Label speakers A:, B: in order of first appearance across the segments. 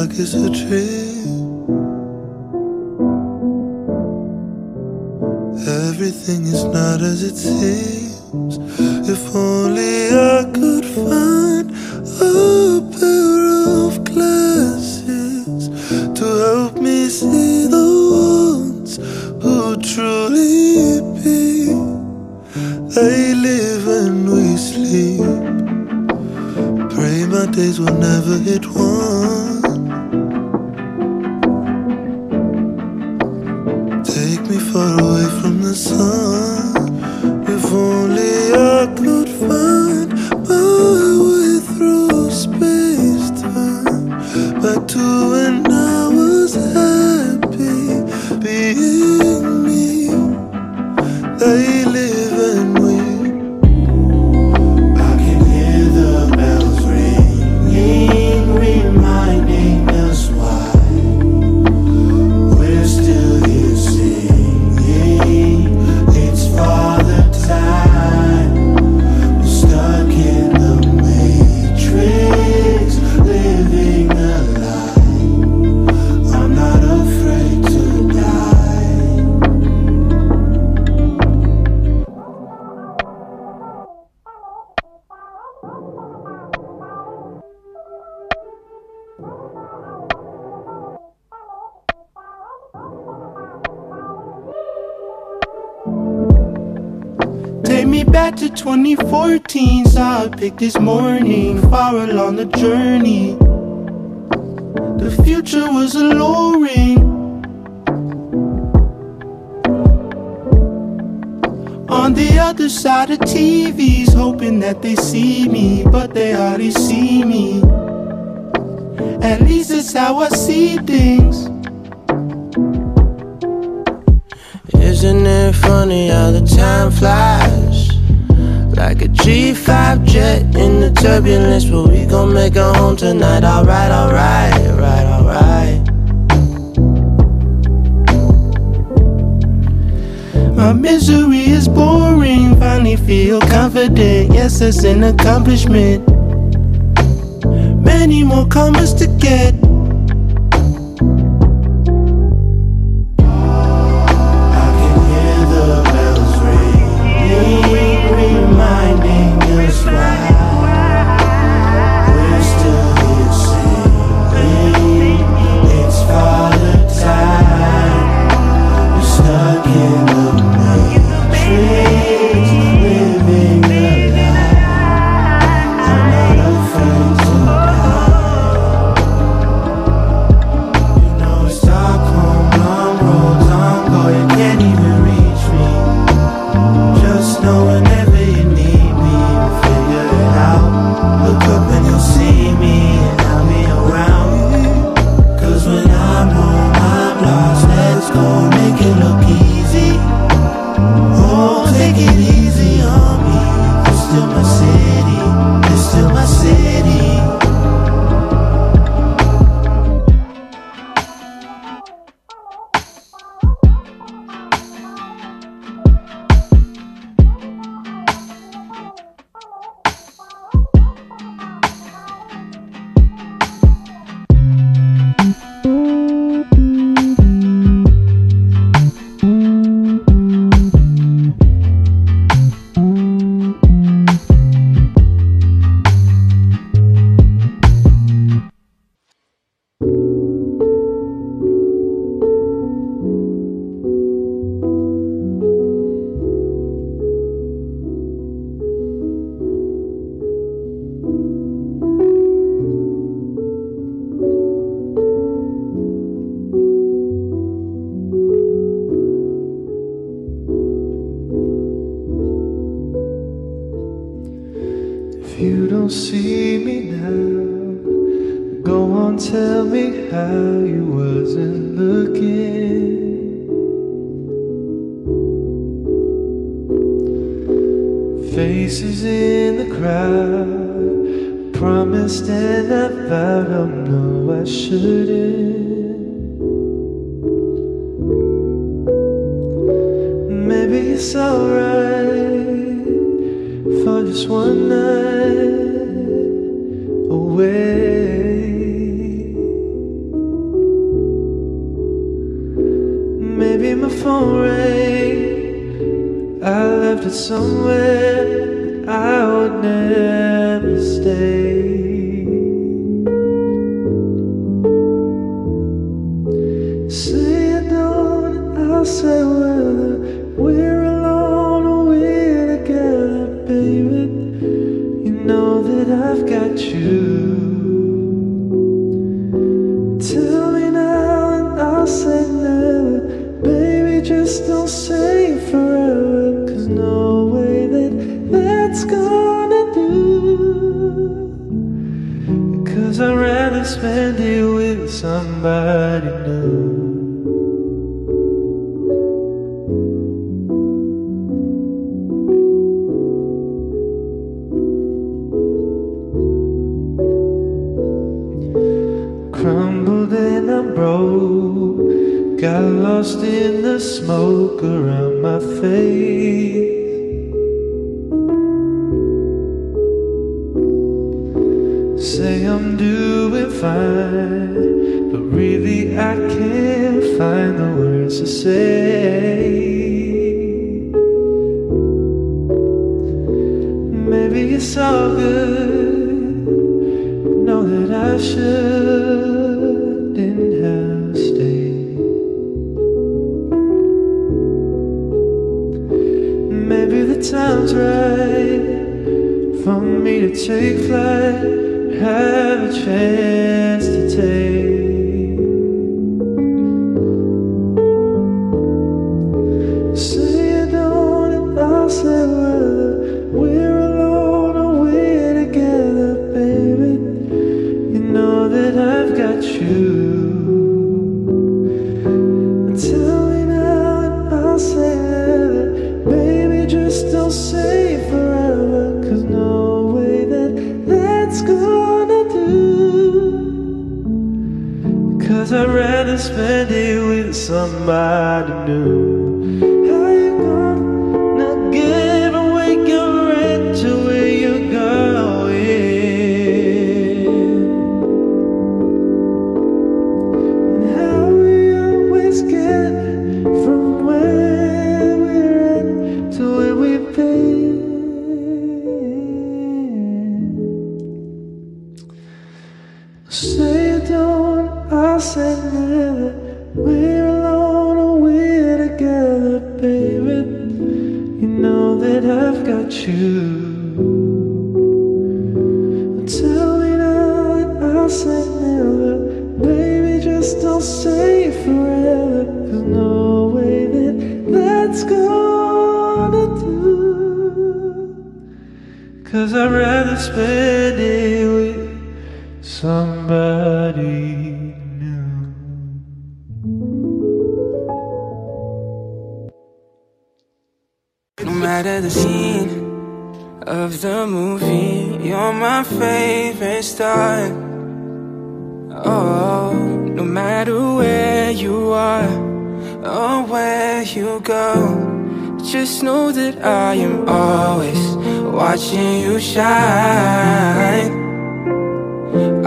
A: Like it's a dream. Everything is not as it seems. If only I could find a pair of glasses to help me see the ones who truly be. They live and we sleep. Pray my days will never hit one. The sun. Back to
B: 2014, saw a pic this morning, far along the journey. The future was alluring. On the other side of TVs, hoping that they see me, but they already see me. At least that's how I see things.
C: Isn't it funny how the time flies? Like a G5 jet in the turbulence, but we gon' make it home tonight. Alright, alright, alright, alright.
B: My misery is boring, finally feel confident. Yes, it's an accomplishment. Many more commas to get.
A: faces in the crowd. Promised and I vowed, oh no I shouldn't. Maybe it's alright For just one night away.
D: Maybe my phone rang. I left it somewhere. Say time's right for me to take flight, have a chance to take.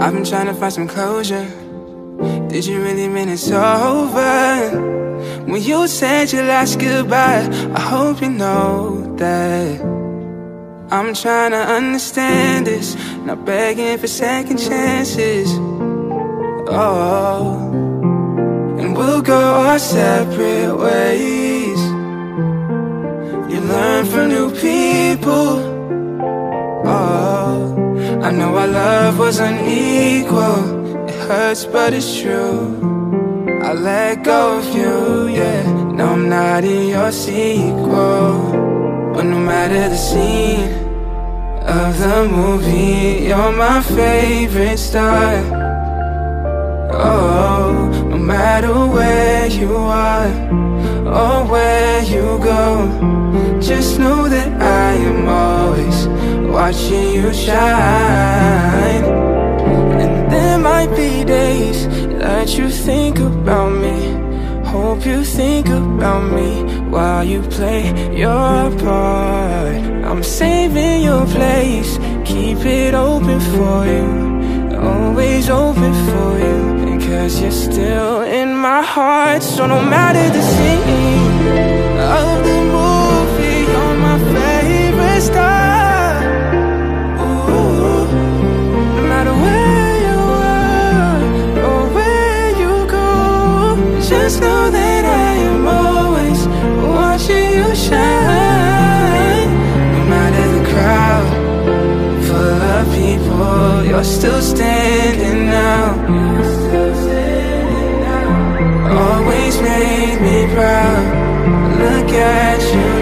D: I've been
E: trying to find some closure. Did you really mean it's over? When you said your last goodbye, I hope you know that I'm trying to understand this, not begging for second chances. Oh, and we'll go our separate ways. You learn from new people. Oh, I know our love was unequal. It hurts, but it's true. I let go of you, yeah. No, I'm not in your sequel. But no matter the scene of the movie, you're my favorite star. Oh, no matter where you are or where you go, just know that I am always watching you shine. And there might be days that you think about me. Hope you think about me while you play your part. I'm saving your place, keep it open for you. Always open for you. Cause you're still in my heart So no matter the scene Of the movie You're my favorite star know that I am always Watching you shine. No matter the crowd Full of people You're still standing out. Always made me proud. Look at you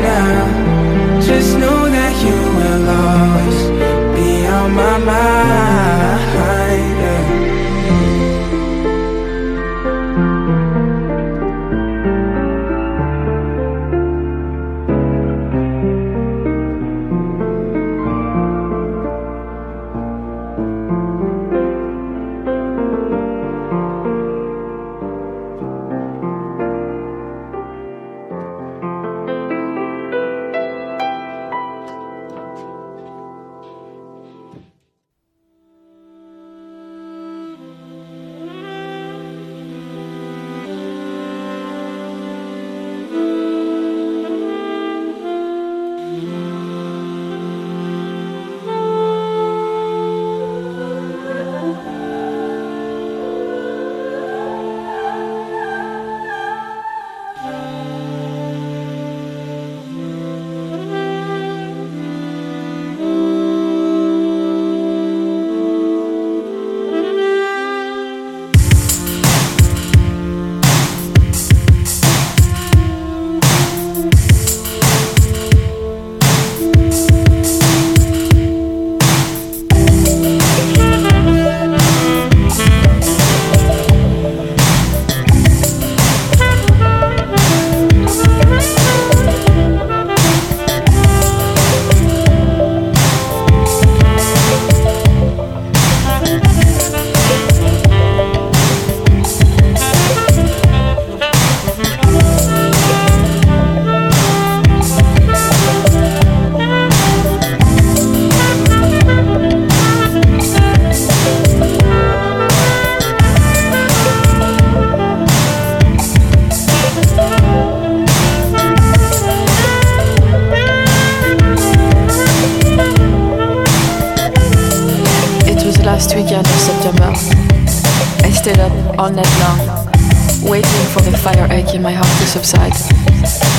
F: the fire ache in my heart to subside.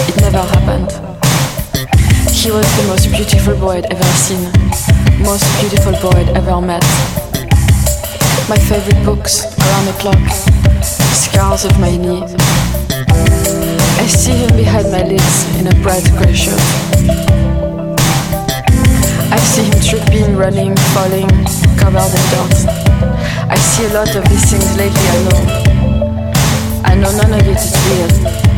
F: It never happened. He was the most beautiful boy I'd ever seen, most beautiful boy I'd ever met. My favorite books, around the clock, scars of my knee. I see him behind my lids in a bright grey shirt. I see him tripping, running, falling, covered in dirt. I see a lot of these things lately, I know. I know none of it is real.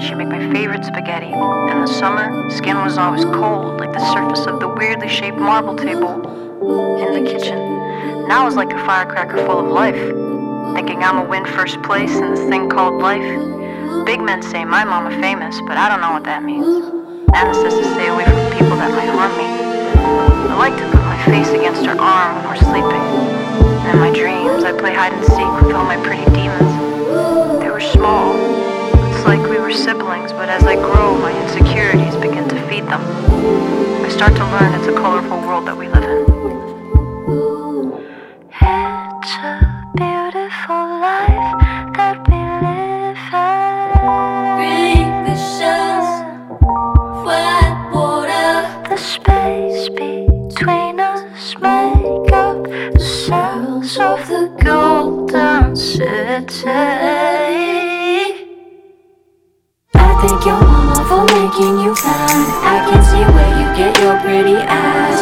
G: She'd make my favorite spaghetti. In the summer, skin was always cold, like the surface of the weirdly shaped marble table in the kitchen. Now it's like a firecracker full of life. Thinking I'ma win first place in this thing called life. Big men say my mama famous, but I don't know what that means. Nana says to stay away from people that might harm me. I like to put my face against her arm when we're sleeping. In my dreams, I play hide and seek with all my pretty demons. They were small. It's like we were siblings, but as I grow, my insecurities begin to feed them. I start to learn it's a colorful world that we live in.
H: It's a beautiful life that we live in.
I: Bring the shells, white water.
H: The space between us make up the cells of the golden city.
I: Get your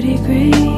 I: pretty
J: green.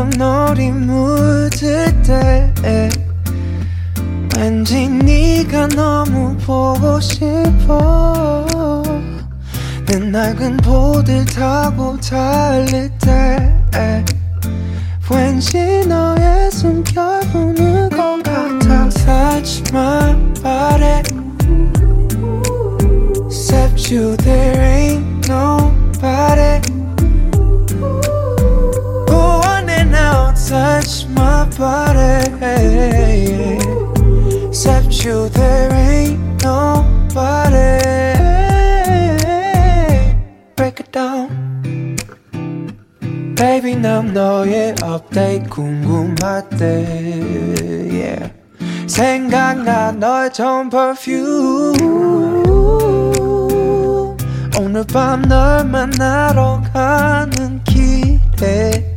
K: 저녁 놀이 묻을 때 왠지 네가 너무 보고 싶어. 내 낡은 보드 타고 달릴 때 왠지 너의 숨결 보는 것 같아. Touch my Except you there ain't my body Except you there ain't nobody Break it down Baby 난 너의 궁금할 때 yeah. 생각나 너의 좋은 perfume 오늘 밤 널 만나러 가는 길에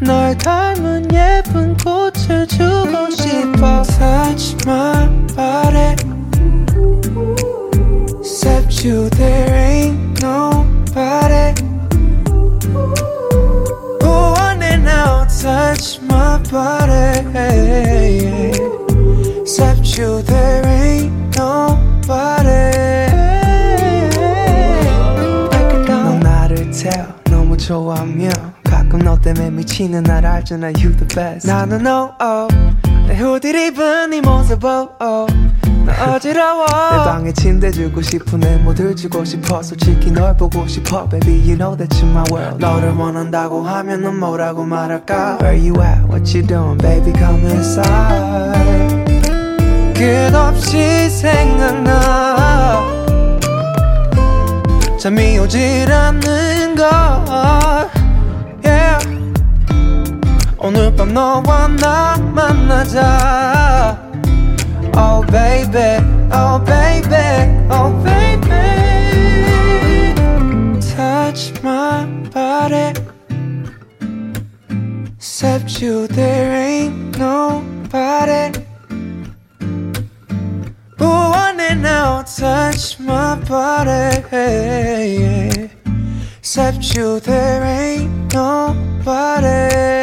K: 널 닮은 예쁜 꽃을 주고 싶어 my body Except you there ain't nobody Who wanna now touch my body 미치는 날 알잖아 You the best 나는 oh oh 내 후디 입은 네 모습 oh oh 나 어지러워 내 방에 침대 주고 싶은 내 모들 주고 싶어 솔직히 널 보고 싶어 Baby you know that you're my world 너를 원한다고 하면 넌 뭐라고 말할까 Where you at what you doing baby come inside 끝없이 생각나 잠이 오질 않는 걸. 오늘 밤 너와 나 만나자 Oh baby, oh baby, oh baby Touch my body Except you there ain't nobody Who wanna now touch my body Except you there ain't nobody